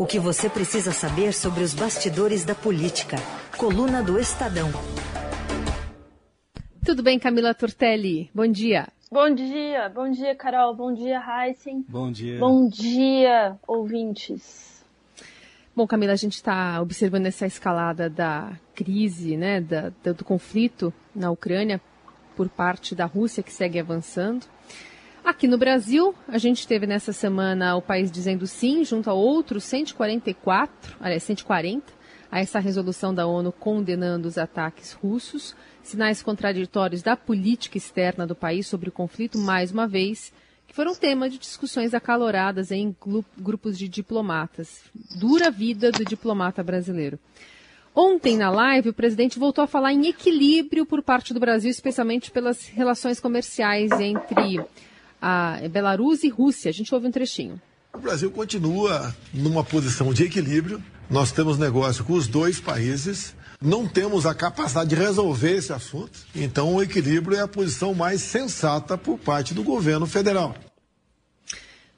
O que você precisa saber sobre os bastidores da política. Coluna do Estadão. Tudo bem, Camila Turtelli? Bom dia. Bom dia, bom dia, Carol. Bom dia, Heisen. Bom dia. Bom dia, ouvintes. Bom, Camila, a gente está observando essa escalada da crise, né, da, do conflito na Ucrânia por parte da Rússia que segue avançando. Aqui no Brasil, a gente teve nessa semana o país dizendo sim, junto a outros 144, aliás, 140, a essa resolução da ONU condenando os ataques russos, sinais contraditórios da política externa do país sobre o conflito, mais uma vez, que foram tema de discussões acaloradas em grupos de diplomatas. Dura vida do diplomata brasileiro. Ontem, na live, o presidente voltou a falar em equilíbrio por parte do Brasil, especialmente pelas relações comerciais entre a Belarus e Rússia. A gente ouve um trechinho. O Brasil continua numa posição de equilíbrio. Nós temos negócio com os dois países. Não temos a capacidade de resolver esse assunto. Então, o equilíbrio é a posição mais sensata por parte do governo federal.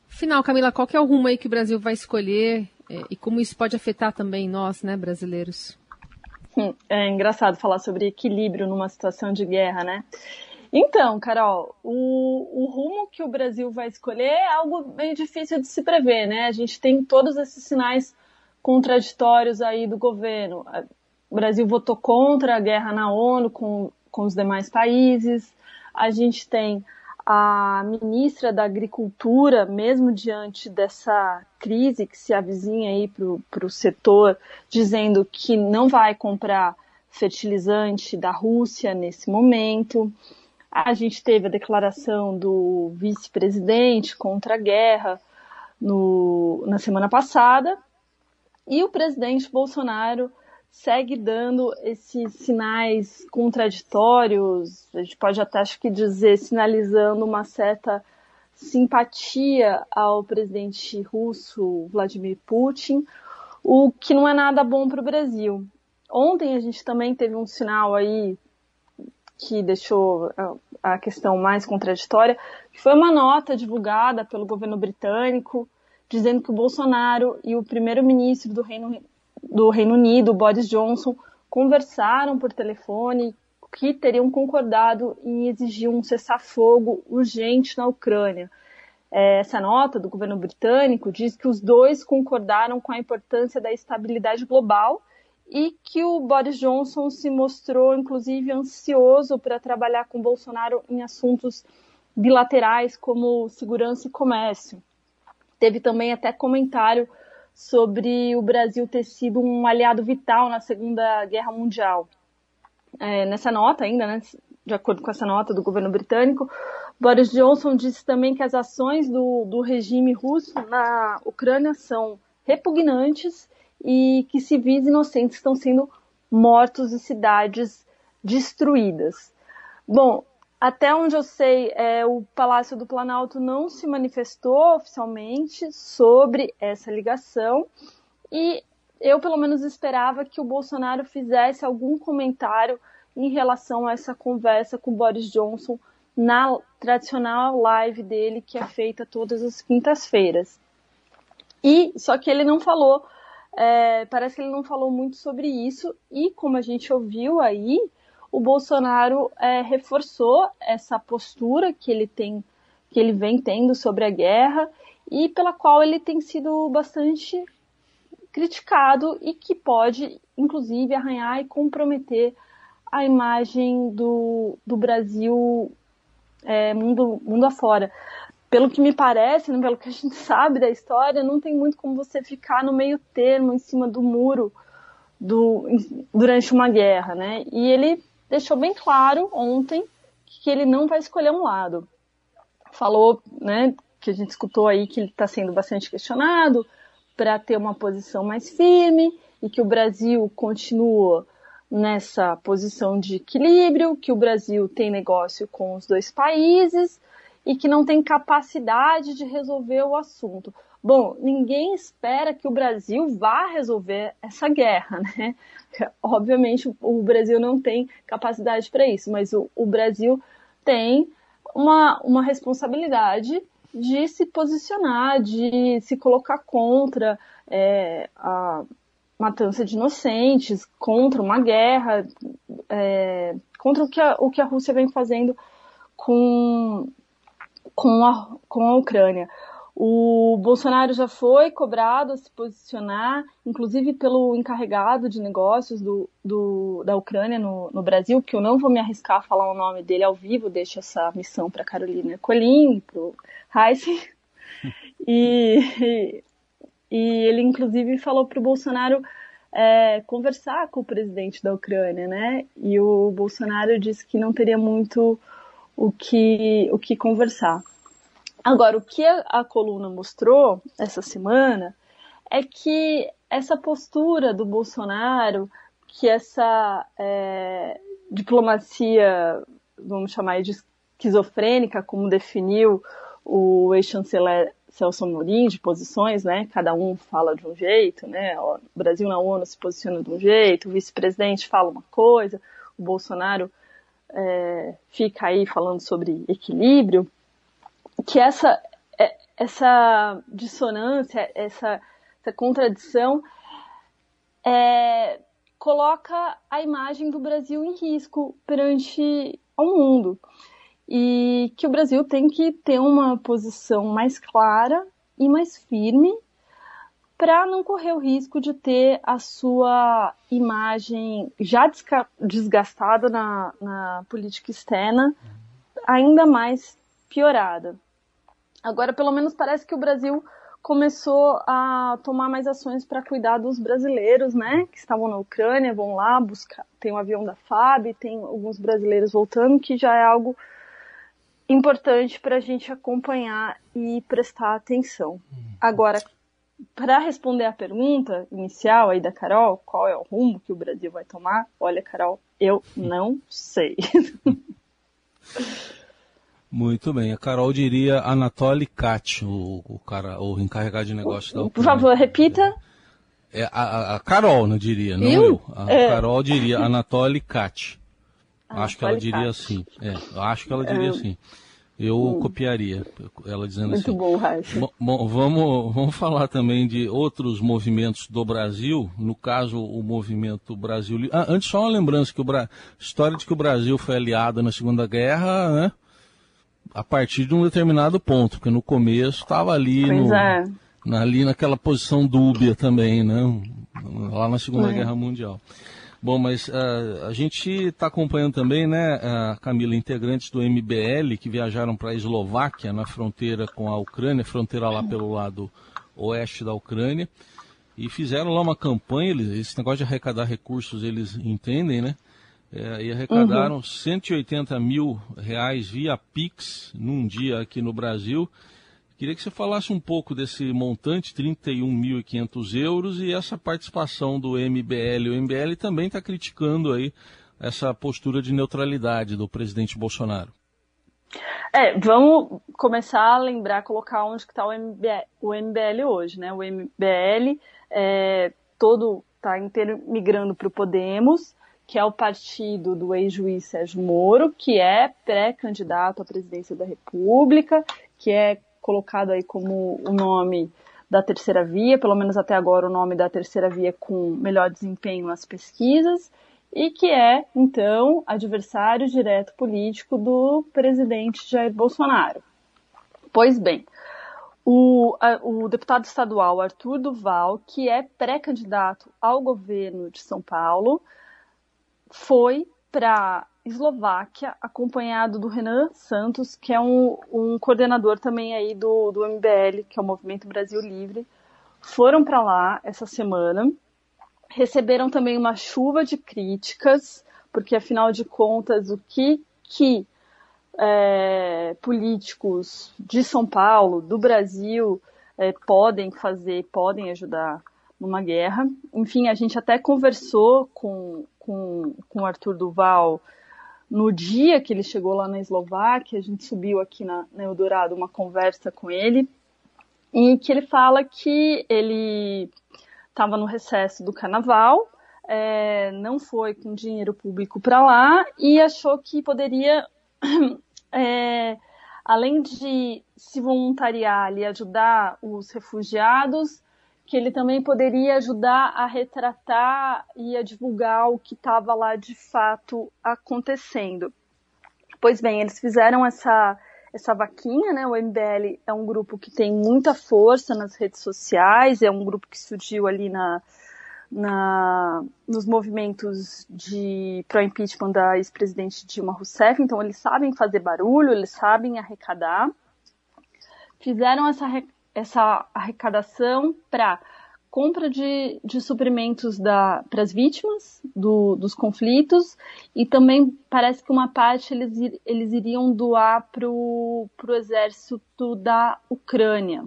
Final, Camila, qual que é o rumo aí que o Brasil vai escolher é, e como isso pode afetar também nós, né, brasileiros? É engraçado falar sobre equilíbrio numa situação de guerra, né? Então, Carol, o, o, rumo que o Brasil vai escolher é algo meio difícil de se prever, né? A gente tem todos esses sinais contraditórios aí do governo. O Brasil votou contra a guerra na ONU com, com os demais países. A gente tem a ministra da Agricultura, mesmo diante dessa crise que se avizinha aí para o setor, dizendo que não vai comprar fertilizante da Rússia nesse momento. A gente teve a declaração do vice-presidente contra a guerra no, na semana passada e o presidente Bolsonaro segue dando esses sinais contraditórios, a gente pode até acho que dizer sinalizando uma certa simpatia ao presidente russo Vladimir Putin, o que não é nada bom para o Brasil. Ontem a gente também teve um sinal aí que deixou a questão mais contraditória, foi uma nota divulgada pelo governo britânico dizendo que o Bolsonaro e o primeiro-ministro do Reino, do Reino Unido, Boris Johnson, conversaram por telefone que teriam concordado em exigir um cessar-fogo urgente na Ucrânia. É, essa nota do governo britânico diz que os dois concordaram com a importância da estabilidade global e que o Boris Johnson se mostrou, inclusive, ansioso para trabalhar com Bolsonaro em assuntos bilaterais como segurança e comércio. Teve também até comentário sobre o Brasil ter sido um aliado vital na Segunda Guerra Mundial. É, nessa nota ainda, né, de acordo com essa nota do governo britânico, Boris Johnson disse também que as ações do, do regime russo na Ucrânia são repugnantes e que civis inocentes estão sendo mortos e cidades destruídas. Bom, até onde eu sei, é, o Palácio do Planalto não se manifestou oficialmente sobre essa ligação e eu, pelo menos, esperava que o Bolsonaro fizesse algum comentário em relação a essa conversa com Boris Johnson na tradicional live dele, que é feita todas as quintas-feiras. E só que ele não falou é, parece que ele não falou muito sobre isso. E, como a gente ouviu aí, o Bolsonaro é, reforçou essa postura que ele tem, que ele vem tendo sobre a guerra e pela qual ele tem sido bastante criticado e que pode, inclusive, arranhar e comprometer a imagem do, do Brasil é, mundo, mundo afora pelo que me parece, né, pelo que a gente sabe da história, não tem muito como você ficar no meio termo, em cima do muro, do, durante uma guerra, né? E ele deixou bem claro ontem que ele não vai escolher um lado. Falou, né, que a gente escutou aí que ele está sendo bastante questionado para ter uma posição mais firme e que o Brasil continua nessa posição de equilíbrio, que o Brasil tem negócio com os dois países e que não tem capacidade de resolver o assunto. Bom, ninguém espera que o Brasil vá resolver essa guerra, né? Obviamente o Brasil não tem capacidade para isso, mas o, o, Brasil tem uma, uma responsabilidade de se posicionar, de se colocar contra é, a matança de inocentes, contra uma guerra, é, contra o que, a, o que a Rússia vem fazendo com, com, a, com a Ucrânia. O Bolsonaro já foi cobrado a se posicionar, inclusive pelo encarregado de negócios do, do, da Ucrânia no, no, Brasil, que eu não vou me arriscar a falar o nome dele ao vivo, deixo essa missão para Carolina Colim, para o Heisen. E, e ele, inclusive, falou para o Bolsonaro é, conversar com o presidente da Ucrânia, né? E o Bolsonaro disse que não teria muito o que, o que conversar. Agora, o que a coluna mostrou essa semana é que essa postura do Bolsonaro, que essa é, diplomacia, vamos chamar de esquizofrênica, como definiu o ex-chanceler Celso Amorim, de posições, né? Cada um fala de um jeito, né? O Brasil na ONU se posiciona de um jeito, o vice-presidente fala uma coisa, o Bolsonaro é, fica aí falando sobre equilíbrio que essa, é, essa dissonância, essa, essa contradição é, coloca a imagem do Brasil em risco perante o mundo. E que o Brasil tem que ter uma posição mais clara e mais firme para não correr o risco de ter a sua imagem já desgastada na, na política externa ainda mais piorada. Agora, pelo menos parece que o Brasil começou a tomar mais ações para cuidar dos brasileiros, né, que estavam na Ucrânia, vão lá buscar, tem um avião da FAB, tem alguns brasileiros voltando, que já é algo importante para a gente acompanhar e prestar atenção. Agora, para responder à pergunta inicial aí da Carol, qual é o rumo que o Brasil vai tomar? Olha, Carol, eu não sei. Muito bem. A Carol diria Anatoly Kat, o, o, cara, o encarregado de negócio da Por favor, repita. É, a, a, Carol, não diria, não eu. eu. A é. Carol diria Anatoly Kat. acho que ela diria assim. É, acho que ela diria é. Eu hum. copiaria, ela dizendo Muito assim. Muito bom, Raíssa. Bom, vamos, vamos falar também de outros movimentos do Brasil, no caso o movimento Brasil... Ah, antes só uma lembrança, que o Bra... história de que o Brasil foi aliado na Segunda Guerra, né? a partir de um determinado ponto, porque no começo estava ali, no, é. na, ali naquela posição dúbia também, né? lá na Segunda é. Guerra Mundial. Bom, mas uh, a gente está acompanhando também, né, uh, Camila, integrantes do MBL que viajaram para a Eslováquia, na fronteira com a Ucrânia, fronteira lá pelo lado oeste da Ucrânia, e fizeram lá uma campanha, eles, esse negócio de arrecadar recursos eles entendem, né? é, e arrecadaram uhum. 180 mil reais via Pix num dia aqui no Brasil. Queria que você falasse um pouco desse montante, 31.500 euros, e essa participação do MBL. O MBL também está criticando aí essa postura de neutralidade do presidente Bolsonaro. É, vamos começar a lembrar, colocar onde está o o MBL hoje, né? O MBL é, todo está inteiro migrando para o Podemos, que é o partido do ex-juiz Sérgio Moro, que é pré-candidato à presidência da República, que é colocado aí como o nome da terceira via, pelo menos até agora o nome da terceira via com melhor desempenho nas pesquisas, e que é, então, adversário direto político do presidente Jair Bolsonaro. Pois bem, o, o deputado estadual Arthur Duval, que é pré-candidato ao governo de São Paulo, foi para Eslováquia, acompanhado do Renan Santos, que é um, um coordenador também aí do, do MBL, que é o Movimento Brasil Livre. Foram para lá essa semana, receberam também uma chuva de críticas, porque afinal de contas, o que, que é, políticos de São Paulo, do Brasil, é, podem fazer, podem ajudar numa guerra. Enfim, a gente até conversou com, com, com o Arthur Duval no dia que ele chegou lá na Eslováquia, a gente subiu aqui na, na Eldorado uma conversa com ele, em que ele fala que ele estava no recesso do carnaval, é, não foi com dinheiro público para lá e achou que poderia é, além de se voluntariar e ajudar os refugiados, que ele também poderia ajudar a retratar e a divulgar o que estava lá de fato acontecendo. Pois bem, eles fizeram essa, essa vaquinha, né? O MBL é um grupo que tem muita força nas redes sociais, é um grupo que surgiu ali na, na, nos movimentos de pró-impeachment da ex-presidente Dilma Rousseff, então eles sabem fazer barulho, eles sabem arrecadar. Fizeram essa, essa arrecadação para compra de, de suprimentos para as vítimas do, dos conflitos e também parece que uma parte eles, eles iriam doar para o exército da Ucrânia.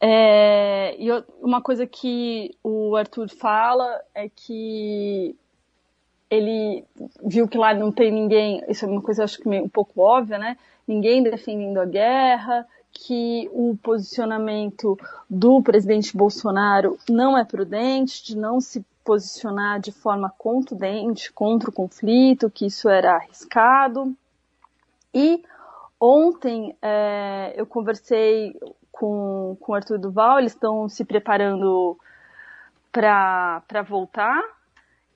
É, e uma coisa que o Arthur fala é que ele viu que lá não tem ninguém, isso é uma coisa acho que meio, um pouco óbvia, né? Ninguém defendendo a guerra, que o posicionamento do presidente Bolsonaro não é prudente, de não se posicionar de forma contundente contra o conflito, que isso era arriscado. E ontem é, eu conversei com, com o Arthur Duval, eles estão se preparando para voltar,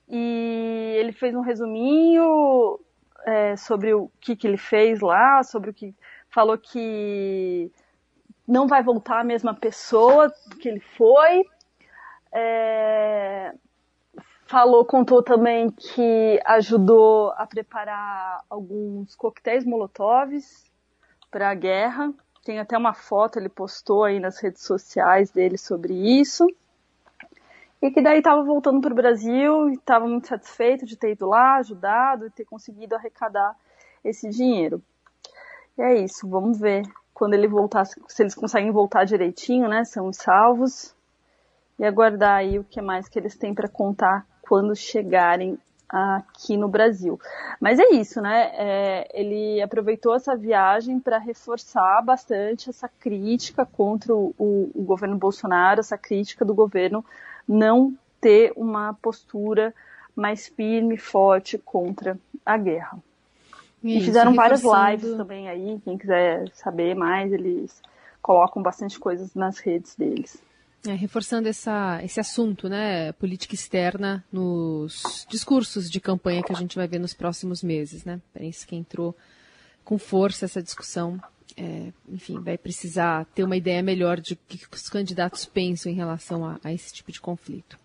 e ele fez um resuminho é, sobre o que, que ele fez lá, sobre o que falou que não vai voltar a mesma pessoa que ele foi. É, falou, contou também que ajudou a preparar alguns coquetéis molotovs para a guerra. Tem até uma foto, ele postou aí nas redes sociais dele sobre isso. E que daí estava voltando para o Brasil e estava muito satisfeito de ter ido lá, ajudado e ter conseguido arrecadar esse dinheiro. E é isso, vamos ver quando ele voltar, se eles conseguem voltar direitinho, né? São os salvos. E aguardar aí o que mais que eles têm para contar quando chegarem aqui no Brasil. Mas é isso, né? É, ele aproveitou essa viagem para reforçar bastante essa crítica contra o, o, o, governo Bolsonaro, essa crítica do governo não ter uma postura mais firme, forte contra a guerra. Isso, e fizeram várias lives também aí, quem quiser saber mais, eles colocam bastante coisas nas redes deles. É, reforçando essa, esse assunto, né, política externa nos discursos de campanha que a gente vai ver nos próximos meses, né? Parece que entrou com força essa discussão. É, enfim, vai precisar ter uma ideia melhor de o que os candidatos pensam em relação a, a esse tipo de conflito.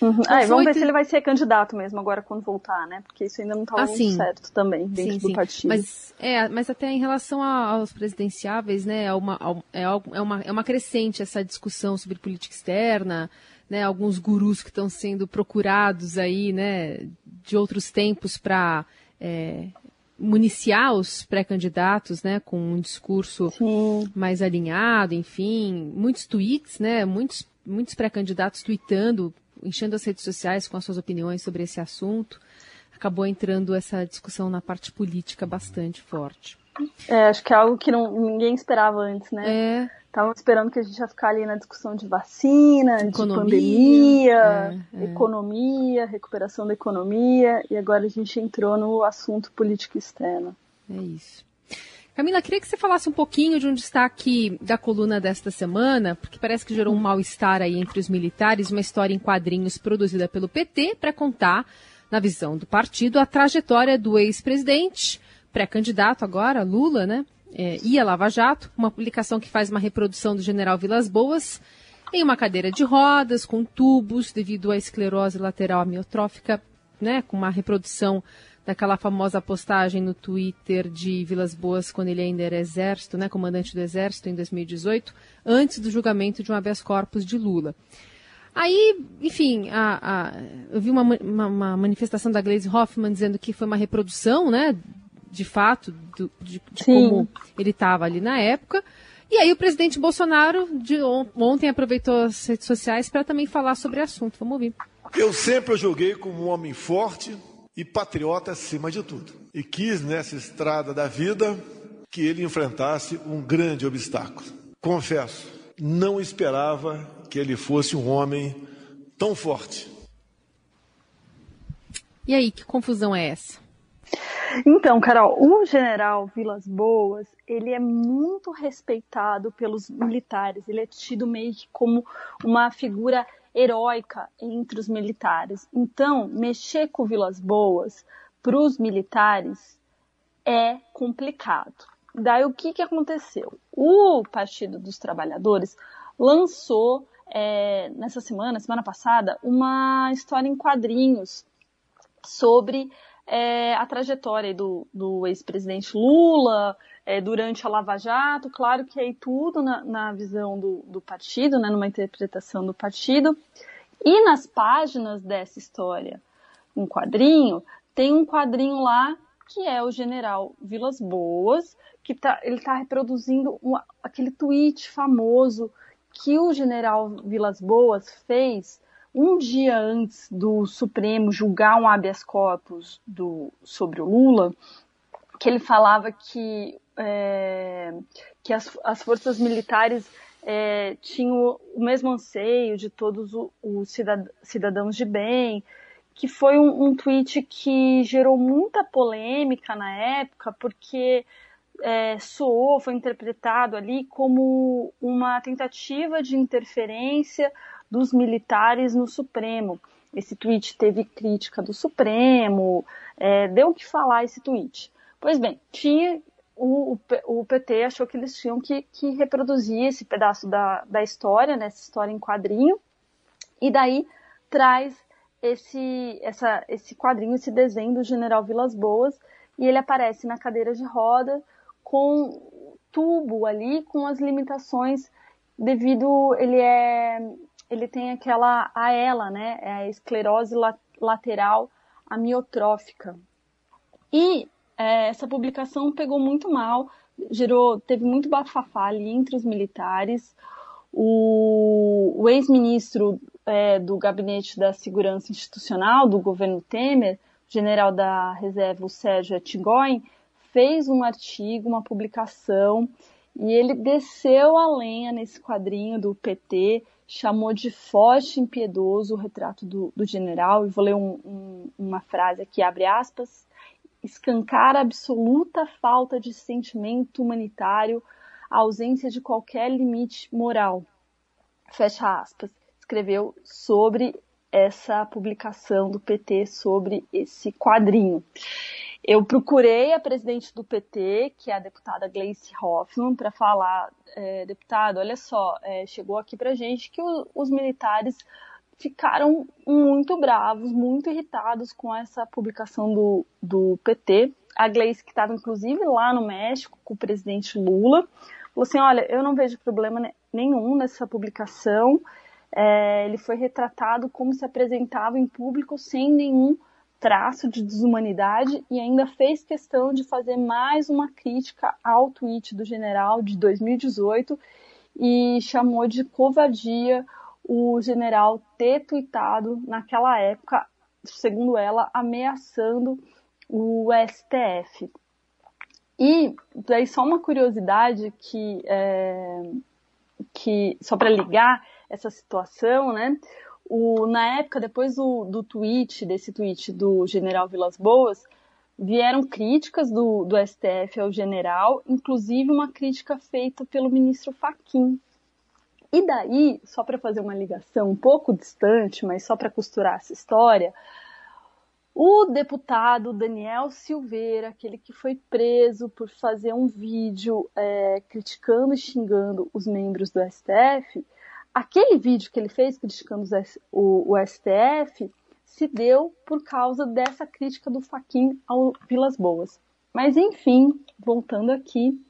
Uhum. Ah, vamos ver se ele vai ser candidato mesmo agora quando voltar, né? Porque isso ainda não está ah, muito certo também dentro sim, do sim. partido. Mas, é, mas até em relação aos presidenciáveis, né? É uma, é, é, uma, é uma crescente essa discussão sobre política externa, né? Alguns gurus que estão sendo procurados aí, né? De outros tempos para é, municiar os pré-candidatos, né? Com um discurso sim. mais alinhado, enfim. Muitos tweets, né? Muitos, muitos pré-candidatos tweetando enchendo as redes sociais com as suas opiniões sobre esse assunto, acabou entrando essa discussão na parte política bastante forte. É, acho que é algo que não, ninguém esperava antes, né? É. Estavam esperando que a gente ia ficar ali na discussão de vacina, economia, de pandemia, é, é. economia, recuperação da economia, e agora a gente entrou no assunto político externo. É isso. Camila, queria que você falasse um pouquinho de um destaque da coluna desta semana, porque parece que gerou um mal-estar aí entre os militares, uma história em quadrinhos produzida pelo PT para contar, na visão do partido, a trajetória do ex-presidente, pré-candidato agora, Lula, né? É, e a Lava Jato, uma publicação que faz uma reprodução do general Vilas Boas em uma cadeira de rodas, com tubos, devido à esclerose lateral amiotrófica, né? Com uma reprodução daquela famosa postagem no Twitter de Vilas Boas, quando ele ainda era exército, né, comandante do exército em 2018, antes do julgamento de um habeas corpus de Lula. Aí, enfim, a, a, eu vi uma, uma, uma, manifestação da Glaze Hoffman dizendo que foi uma reprodução, né, de fato, do, de, de como ele estava ali na época. E aí o presidente Bolsonaro de ontem aproveitou as redes sociais para também falar sobre o assunto. Vamos ouvir. Eu sempre julguei como um homem forte, e patriota acima de tudo. E quis nessa estrada da vida que ele enfrentasse um grande obstáculo. Confesso, não esperava que ele fosse um homem tão forte. E aí, que confusão é essa? Então, Carol, o general Vilas Boas, ele é muito respeitado pelos militares. Ele é tido meio que como uma figura heróica entre os militares. Então, mexer com Vilas Boas para os militares é complicado. Daí o que, que aconteceu? O Partido dos Trabalhadores lançou é, nessa semana, semana passada, uma história em quadrinhos sobre é, a trajetória do, do ex-presidente Lula é, durante a Lava Jato, claro que aí tudo na, na visão do, do partido, né, numa interpretação do partido. E nas páginas dessa história, um quadrinho, tem um quadrinho lá que é o general Vilas Boas, que tá, ele está reproduzindo aquele tweet famoso que o general Vilas Boas fez um dia antes do Supremo julgar um habeas corpus do, sobre o Lula, que ele falava que, é, que as, as, forças militares é, tinham o mesmo anseio de todos os cidadãos de bem, que foi um, um tweet que gerou muita polêmica na época, porque é, soou, foi interpretado ali como uma tentativa de interferência dos militares no Supremo. Esse tweet teve crítica do Supremo, é, deu o que falar esse tweet. Pois bem, tinha o, o, PT achou que eles tinham que, que reproduzir esse pedaço da, da história, né, essa história em quadrinho, e daí traz esse, essa, esse quadrinho, esse desenho do General Vilas Boas, e ele aparece na cadeira de roda com tubo ali, com as limitações devido ele é ele tem aquela AELA, né? É a esclerose lateral amiotrófica. E é, essa publicação pegou muito mal, gerou, teve muito bafafá ali entre os militares. O, o ex-ministro é, do Gabinete da Segurança Institucional do governo Temer, general da reserva, o Sérgio Etigoin, fez um artigo, uma publicação, e ele desceu a lenha nesse quadrinho do PT, chamou de forte e impiedoso o retrato do, do general, e vou ler um, um, uma frase aqui, abre aspas, escancar a absoluta falta de sentimento humanitário, a ausência de qualquer limite moral, fecha aspas, escreveu sobre essa publicação do PT sobre esse quadrinho. Eu procurei a presidente do PT, que é a deputada Gleice Hoffmann, para falar, é, deputado, olha só, é, chegou aqui para gente que o, os militares ficaram muito bravos, muito irritados com essa publicação do, do PT. A Gleice, que estava inclusive lá no México com o presidente Lula, falou assim: olha, eu não vejo problema nenhum nessa publicação. É, ele foi retratado como se apresentava em público sem nenhum traço de desumanidade e ainda fez questão de fazer mais uma crítica ao tweet do general de 2018 e chamou de covardia o general ter tweetado naquela época, segundo ela, ameaçando o STF. E daí só uma curiosidade que, é, que só para ligar essa situação, né? O, na época, depois do, do tweet, desse tweet do general Vilas Boas, vieram críticas do, do STF ao general, inclusive uma crítica feita pelo ministro Faquim. E daí, só para fazer uma ligação um pouco distante, mas só para costurar essa história, o deputado Daniel Silveira, aquele que foi preso por fazer um vídeo é, criticando e xingando os membros do STF, aquele vídeo que ele fez criticando o, o STF se deu por causa dessa crítica do Faquin ao Vilas Boas. Mas enfim, voltando aqui,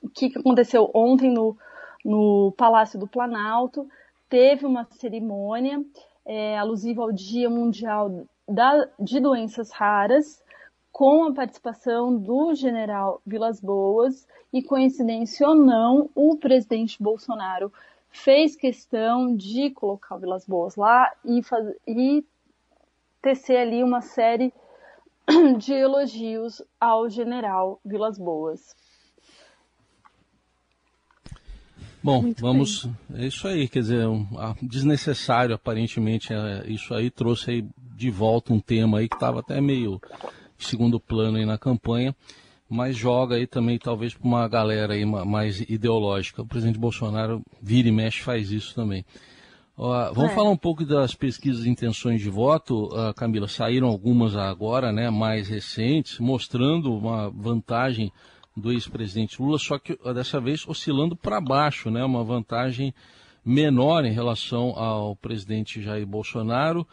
o que, aconteceu ontem no, no Palácio do Planalto? Teve uma cerimônia é, alusiva ao Dia Mundial da, de Doenças Raras, com a participação do general Vilas Boas, e coincidência ou não, o presidente Bolsonaro fez questão de colocar o Vilas Boas lá e, faz, e tecer ali uma série de elogios ao general Vilas Boas. Bom, Muito vamos. Bem. É isso aí, quer dizer, um, desnecessário, aparentemente, é, isso aí trouxe aí de volta um tema aí que estava até meio segundo plano aí na campanha, mas joga aí também talvez para uma galera aí mais ideológica. O presidente Bolsonaro vira e mexe faz isso também. Uh, vamos é. falar um pouco das pesquisas de intenções de voto, uh, Camila. Saíram algumas agora, né, mais recentes, mostrando uma vantagem do ex-presidente Lula, só que dessa vez oscilando para baixo, né, uma vantagem menor em relação ao presidente Jair Bolsonaro.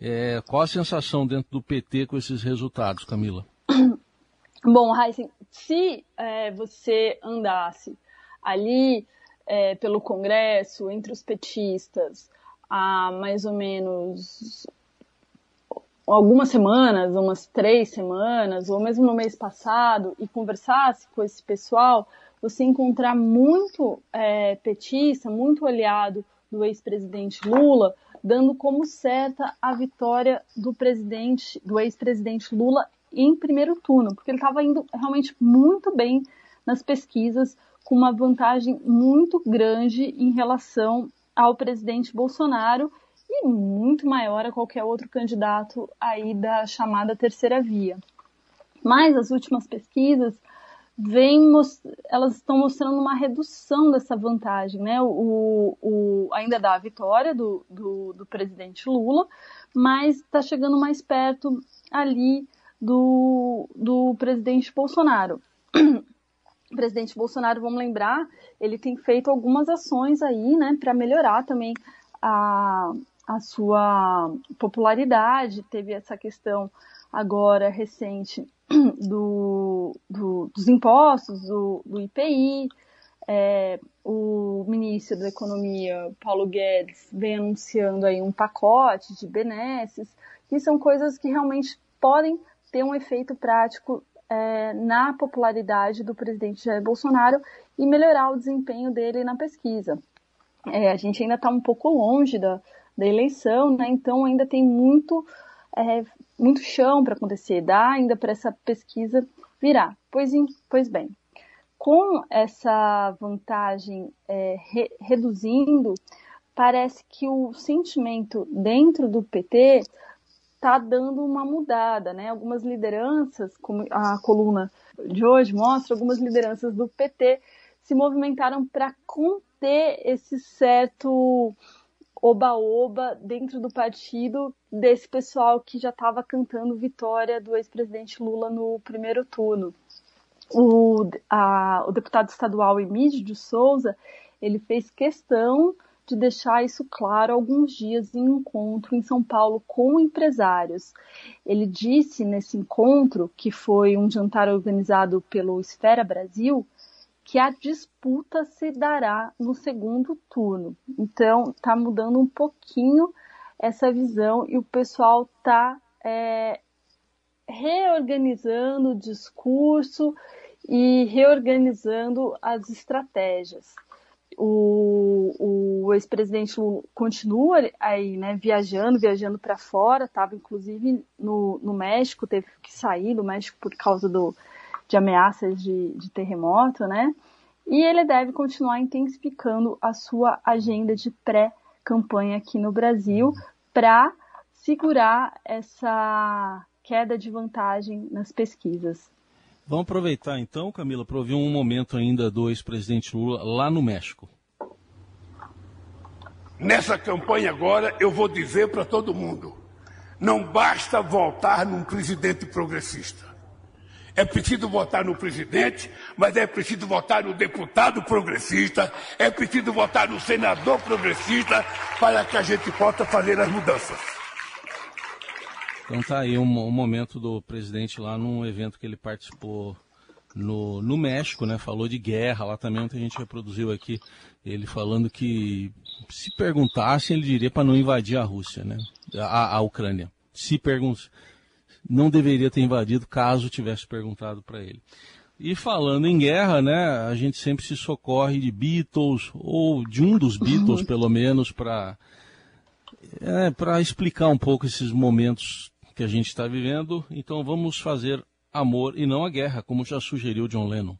É, qual a sensação dentro do PT com esses resultados, Camila? Bom, Heisen, se é, você andasse ali é, pelo Congresso, entre os petistas, há mais ou menos algumas semanas, umas três semanas, ou mesmo no mês passado, e conversasse com esse pessoal, você encontrar muito é, petista, muito aliado do ex-presidente Lula, dando como certa a vitória do presidente, do ex-presidente Lula em primeiro turno, porque ele estava indo realmente muito bem nas pesquisas, com uma vantagem muito grande em relação ao presidente Bolsonaro e muito maior a qualquer outro candidato aí da chamada terceira via. Mas as últimas pesquisas vem, elas estão mostrando uma redução dessa vantagem, né? O, o ainda dá a vitória do, do, do presidente Lula, mas está chegando mais perto ali do, do presidente Bolsonaro. O presidente Bolsonaro, vamos lembrar, ele tem feito algumas ações aí, né, para melhorar também a, a sua popularidade. Teve essa questão agora recente do, do, dos impostos, do, do IPI. É, o ministro da Economia, Paulo Guedes, vem anunciando aí um pacote de benesses, que são coisas que realmente podem ter um efeito prático é, na popularidade do presidente Jair Bolsonaro e melhorar o desempenho dele na pesquisa. É, a gente ainda está um pouco longe da, da eleição, né? então ainda tem muito é, muito chão para acontecer, dá ainda para essa pesquisa virar. Pois, pois bem, com essa vantagem é, re, reduzindo, parece que o sentimento dentro do PT está dando uma mudada, né? Algumas lideranças, como a coluna de hoje mostra, algumas lideranças do PT se movimentaram para conter esse certo oba-oba dentro do partido desse pessoal que já estava cantando vitória do ex-presidente Lula no primeiro turno. O, a, o deputado estadual Emílio de Souza, ele fez questão de deixar isso claro alguns dias em um encontro em São Paulo com empresários. Ele disse nesse encontro, que foi um jantar organizado pelo Esfera Brasil, que a disputa se dará no segundo turno. Então, está mudando um pouquinho essa visão e o pessoal está é, reorganizando o discurso e reorganizando as estratégias. O, o ex-presidente continua aí, né, viajando, viajando para fora, estava inclusive no, no México, teve que sair do México por causa do, de ameaças de, de terremoto, né? E ele deve continuar intensificando a sua agenda de pré-campanha aqui no Brasil para segurar essa queda de vantagem nas pesquisas. Vamos aproveitar então, Camila, para ouvir um momento ainda do ex-presidente Lula lá no México. Nessa campanha agora, eu vou dizer para todo mundo: não basta voltar num presidente progressista. É preciso votar no presidente, mas é preciso votar no deputado progressista, é preciso votar no senador progressista para que a gente possa fazer as mudanças. Então tá aí um, um momento do presidente lá num evento que ele participou no, no México, né? Falou de guerra lá também, ontem a gente reproduziu aqui ele falando que se perguntasse, ele diria para não invadir a Rússia, né? A, a Ucrânia. Se perguntasse não deveria ter invadido caso tivesse perguntado para ele. E falando em guerra, né, a gente sempre se socorre de Beatles, ou de um dos Beatles, uhum. pelo menos, para é, para explicar um pouco esses momentos que a gente está vivendo. Então vamos fazer amor e não a guerra, como já sugeriu John Lennon.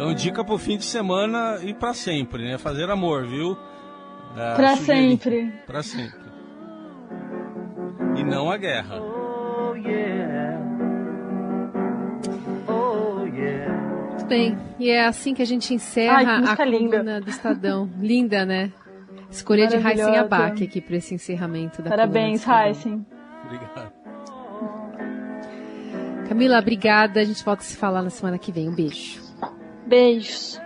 Então, dica pro fim de semana e para sempre, né? Fazer amor, viu? É, para sempre. Para sempre. E não a guerra. Oh, yeah. Oh, yeah. Muito bem. E é assim que a gente encerra Ai, a coluna linda. do Estadão. linda, né? Escolha de Heisen Abac aqui para esse encerramento da Parabéns, Heisen. Obrigado. Camila, obrigada. A gente volta a se falar na semana que vem. Um beijo. Beijos.